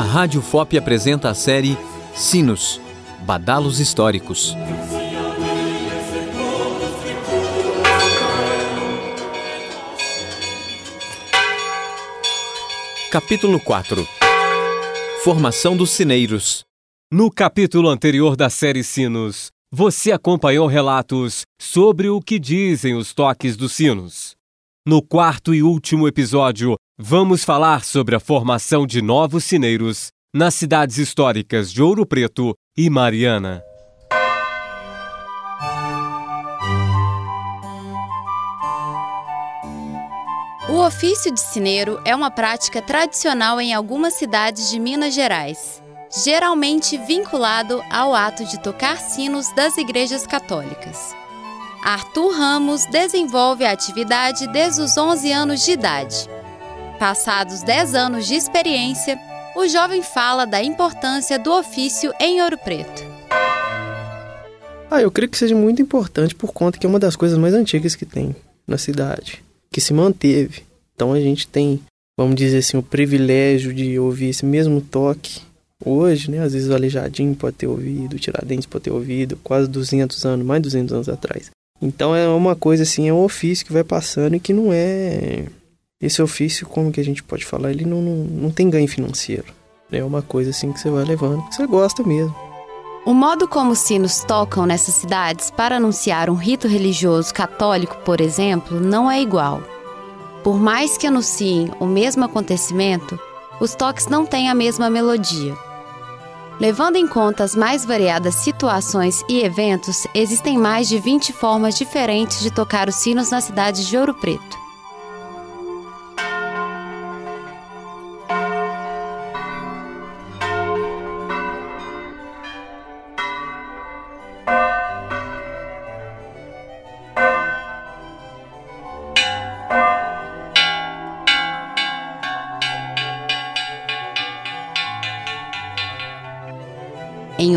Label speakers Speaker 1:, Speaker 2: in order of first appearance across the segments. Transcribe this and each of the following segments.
Speaker 1: A Rádio FOP apresenta a série Sinos, Badalos Históricos. Capítulo 4 Formação dos Sineiros
Speaker 2: No capítulo anterior da série Sinos, você acompanhou relatos sobre o que dizem os toques dos sinos. No quarto e último episódio, vamos falar sobre a formação de novos sineiros nas cidades históricas de Ouro Preto e Mariana.
Speaker 3: O ofício de sineiro é uma prática tradicional em algumas cidades de Minas Gerais, geralmente vinculado ao ato de tocar sinos das igrejas católicas. Arthur Ramos desenvolve a atividade desde os 11 anos de idade. Passados 10 anos de experiência, o jovem fala da importância do ofício em Ouro Preto.
Speaker 4: Ah, eu creio que seja muito importante por conta que é uma das coisas mais antigas que tem na cidade, que se manteve. Então a gente tem, vamos dizer assim, o privilégio de ouvir esse mesmo toque hoje, né? Às vezes o Aleijadinho pode ter ouvido, o Tiradentes pode ter ouvido, quase 200 anos, mais de 200 anos atrás. Então é uma coisa assim, é um ofício que vai passando e que não é. Esse ofício, como que a gente pode falar, ele não, não, não tem ganho financeiro. É uma coisa assim que você vai levando, que você gosta mesmo.
Speaker 3: O modo como os sinos tocam nessas cidades para anunciar um rito religioso católico, por exemplo, não é igual. Por mais que anunciem o mesmo acontecimento, os toques não têm a mesma melodia. Levando em conta as mais variadas situações e eventos, existem mais de 20 formas diferentes de tocar os sinos na cidade de Ouro Preto.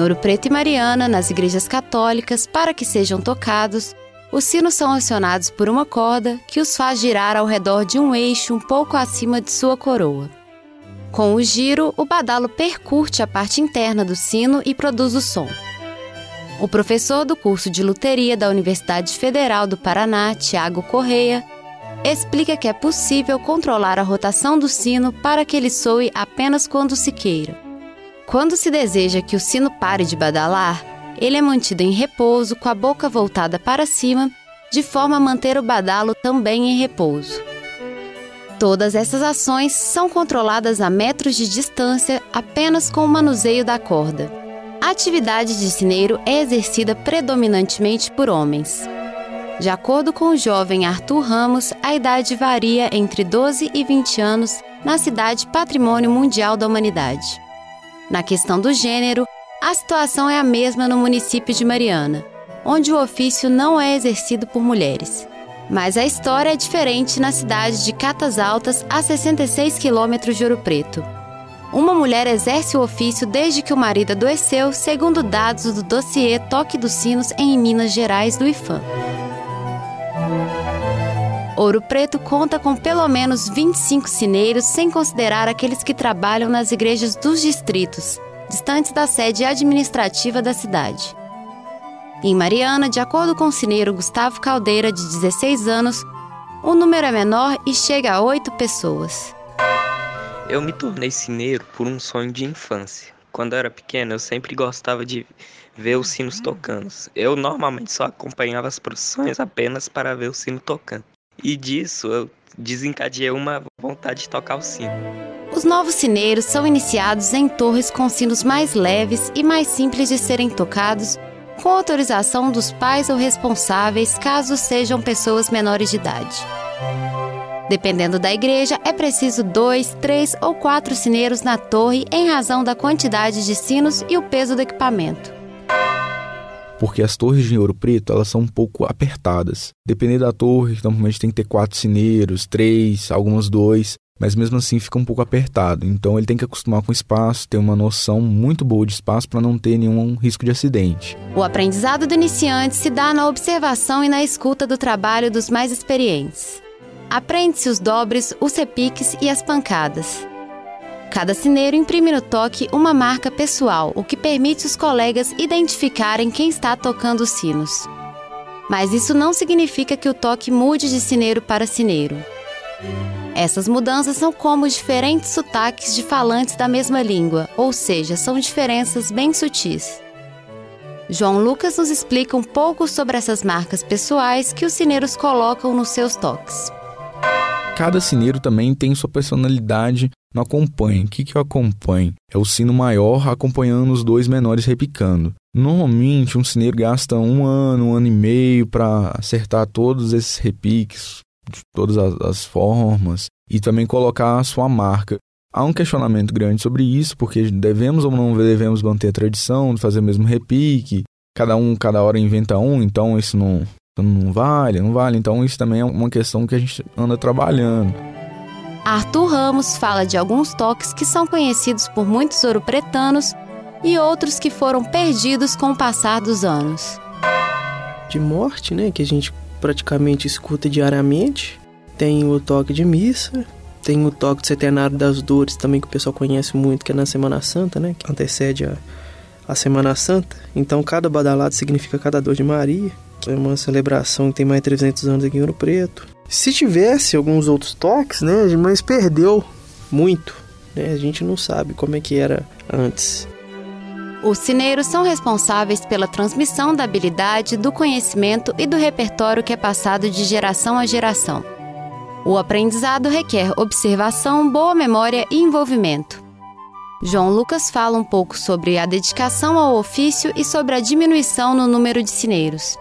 Speaker 3: Ouro Preto e Mariana, nas igrejas católicas, para que sejam tocados, os sinos são acionados por uma corda que os faz girar ao redor de um eixo um pouco acima de sua coroa. Com o giro, o badalo percute a parte interna do sino e produz o som. O professor do curso de luteria da Universidade Federal do Paraná, Tiago Correia, explica que é possível controlar a rotação do sino para que ele soe apenas quando se queira. Quando se deseja que o sino pare de badalar, ele é mantido em repouso com a boca voltada para cima, de forma a manter o badalo também em repouso. Todas essas ações são controladas a metros de distância apenas com o manuseio da corda. A atividade de sineiro é exercida predominantemente por homens. De acordo com o jovem Arthur Ramos, a idade varia entre 12 e 20 anos na cidade Patrimônio Mundial da Humanidade. Na questão do gênero, a situação é a mesma no município de Mariana, onde o ofício não é exercido por mulheres. Mas a história é diferente na cidade de Catas Altas, a 66 quilômetros de Ouro Preto. Uma mulher exerce o ofício desde que o marido adoeceu, segundo dados do dossiê Toque dos Sinos em Minas Gerais do IFAM. Ouro Preto conta com pelo menos 25 sineiros, sem considerar aqueles que trabalham nas igrejas dos distritos, distantes da sede administrativa da cidade. Em Mariana, de acordo com o sineiro Gustavo Caldeira, de 16 anos, o número é menor e chega a oito pessoas.
Speaker 5: Eu me tornei sineiro por um sonho de infância. Quando eu era pequeno, eu sempre gostava de ver os sinos tocando. Eu normalmente só acompanhava as procissões apenas para ver o sino tocando. E disso eu desencadeei uma vontade de tocar o sino.
Speaker 3: Os novos sineiros são iniciados em torres com sinos mais leves e mais simples de serem tocados, com autorização dos pais ou responsáveis, caso sejam pessoas menores de idade. Dependendo da igreja, é preciso dois, três ou quatro sineiros na torre em razão da quantidade de sinos e o peso do equipamento
Speaker 6: porque as torres de Ouro Preto elas são um pouco apertadas. Dependendo da torre, normalmente tem que ter quatro sineiros, três, algumas dois, mas mesmo assim fica um pouco apertado. Então ele tem que acostumar com o espaço, ter uma noção muito boa de espaço para não ter nenhum risco de acidente.
Speaker 3: O aprendizado do iniciante se dá na observação e na escuta do trabalho dos mais experientes. Aprende-se os dobres, os repiques e as pancadas. Cada sineiro imprime no toque uma marca pessoal, o que permite os colegas identificarem quem está tocando os sinos. Mas isso não significa que o toque mude de sineiro para sineiro. Essas mudanças são como diferentes sotaques de falantes da mesma língua, ou seja, são diferenças bem sutis. João Lucas nos explica um pouco sobre essas marcas pessoais que os sineiros colocam nos seus toques.
Speaker 6: Cada sineiro também tem sua personalidade no acompanhe. O que, que eu acompanho? É o sino maior acompanhando os dois menores repicando. Normalmente, um sineiro gasta um ano, um ano e meio para acertar todos esses repiques, de todas as, as formas, e também colocar a sua marca. Há um questionamento grande sobre isso, porque devemos ou não devemos manter a tradição de fazer o mesmo repique, cada um, cada hora inventa um, então isso não, não vale, não vale. Então isso também é uma questão que a gente anda trabalhando.
Speaker 3: Arthur Ramos fala de alguns toques que são conhecidos por muitos ouropretanos e outros que foram perdidos com o passar dos anos.
Speaker 4: De morte, né, que a gente praticamente escuta diariamente, tem o toque de missa, tem o toque do Centenário das Dores também, que o pessoal conhece muito, que é na Semana Santa, né? Que antecede a, a Semana Santa. Então, cada badalado significa cada dor de Maria. É uma celebração que tem mais de 300 anos aqui em Ouro Preto. Se tivesse alguns outros toques, né? Mas perdeu muito. Né? A gente não sabe como é que era antes.
Speaker 3: Os cineiros são responsáveis pela transmissão da habilidade, do conhecimento e do repertório que é passado de geração a geração. O aprendizado requer observação, boa memória e envolvimento. João Lucas fala um pouco sobre a dedicação ao ofício e sobre a diminuição no número de sineiros.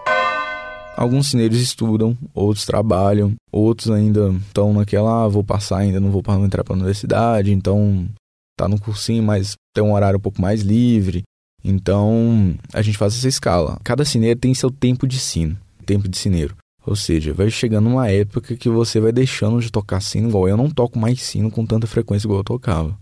Speaker 6: Alguns cineiros estudam, outros trabalham, outros ainda estão naquela, ah, vou passar ainda, não vou entrar para a universidade, então tá no cursinho, mas tem um horário um pouco mais livre. Então, a gente faz essa escala. Cada cineiro tem seu tempo de sino, tempo de cineiro. Ou seja, vai chegando uma época que você vai deixando de tocar sino igual. Eu não toco mais sino com tanta frequência igual eu tocava.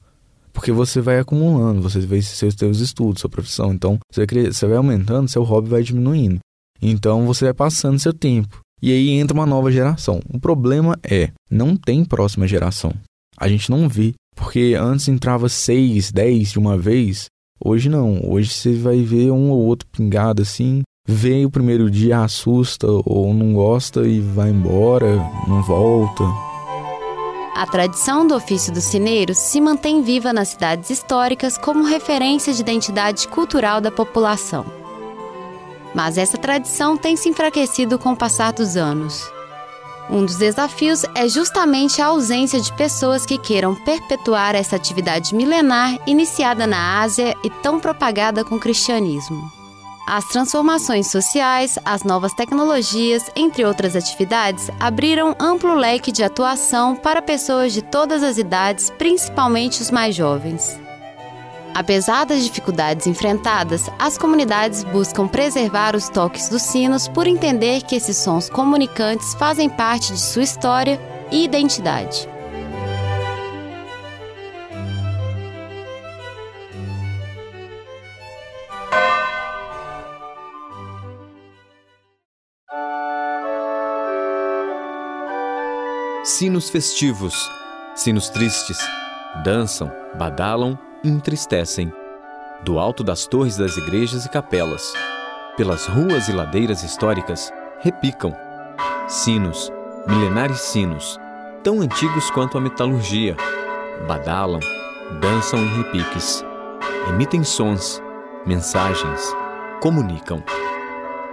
Speaker 6: Porque você vai acumulando, você vai seus seus estudos, sua profissão. Então, você você vai aumentando, seu hobby vai diminuindo. Então, você vai passando seu tempo. E aí entra uma nova geração. O problema é, não tem próxima geração. A gente não vê. Porque antes entrava seis, dez de uma vez. Hoje não. Hoje você vai ver um ou outro pingado assim vem o primeiro dia, assusta ou não gosta e vai embora, não volta.
Speaker 3: A tradição do ofício do cineiro se mantém viva nas cidades históricas como referência de identidade cultural da população. Mas essa tradição tem se enfraquecido com o passar dos anos. Um dos desafios é justamente a ausência de pessoas que queiram perpetuar essa atividade milenar iniciada na Ásia e tão propagada com o cristianismo. As transformações sociais, as novas tecnologias, entre outras atividades, abriram amplo leque de atuação para pessoas de todas as idades, principalmente os mais jovens. Apesar das dificuldades enfrentadas, as comunidades buscam preservar os toques dos sinos por entender que esses sons comunicantes fazem parte de sua história e identidade.
Speaker 1: Sinos festivos, sinos tristes, dançam, badalam entristecem. Do alto das torres das igrejas e capelas, pelas ruas e ladeiras históricas, repicam. Sinos, milenares sinos, tão antigos quanto a metalurgia, badalam, dançam em repiques, emitem sons, mensagens, comunicam.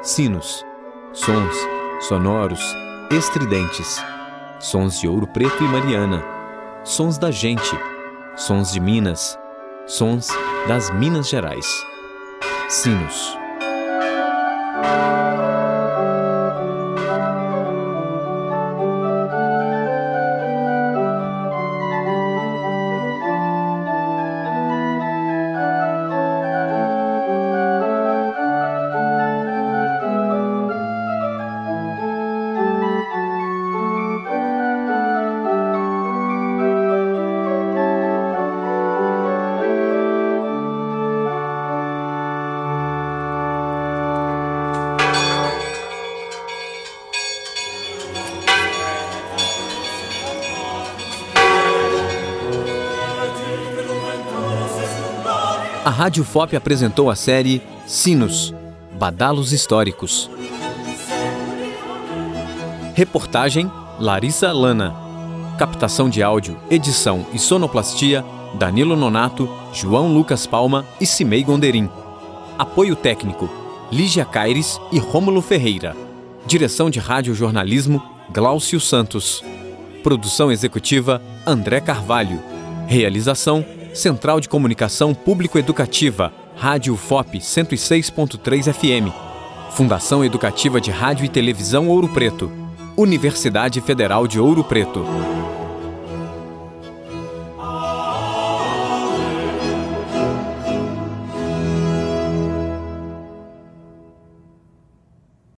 Speaker 1: Sinos, sons sonoros, estridentes sons de Ouro Preto e Mariana, sons da gente, sons de Minas, sons das Minas Gerais. Sinos. Rádio FOP apresentou a série Sinos Badalos Históricos. Reportagem Larissa Lana. Captação de áudio, edição e sonoplastia Danilo Nonato, João Lucas Palma e Cimei Gonderim. Apoio técnico Lígia Caires e Rômulo Ferreira. Direção de Rádio Jornalismo Glaucio Santos. Produção executiva André Carvalho. Realização Central de Comunicação Público-Educativa, Rádio FOP 106.3 FM. Fundação Educativa de Rádio e Televisão Ouro Preto. Universidade Federal de Ouro Preto.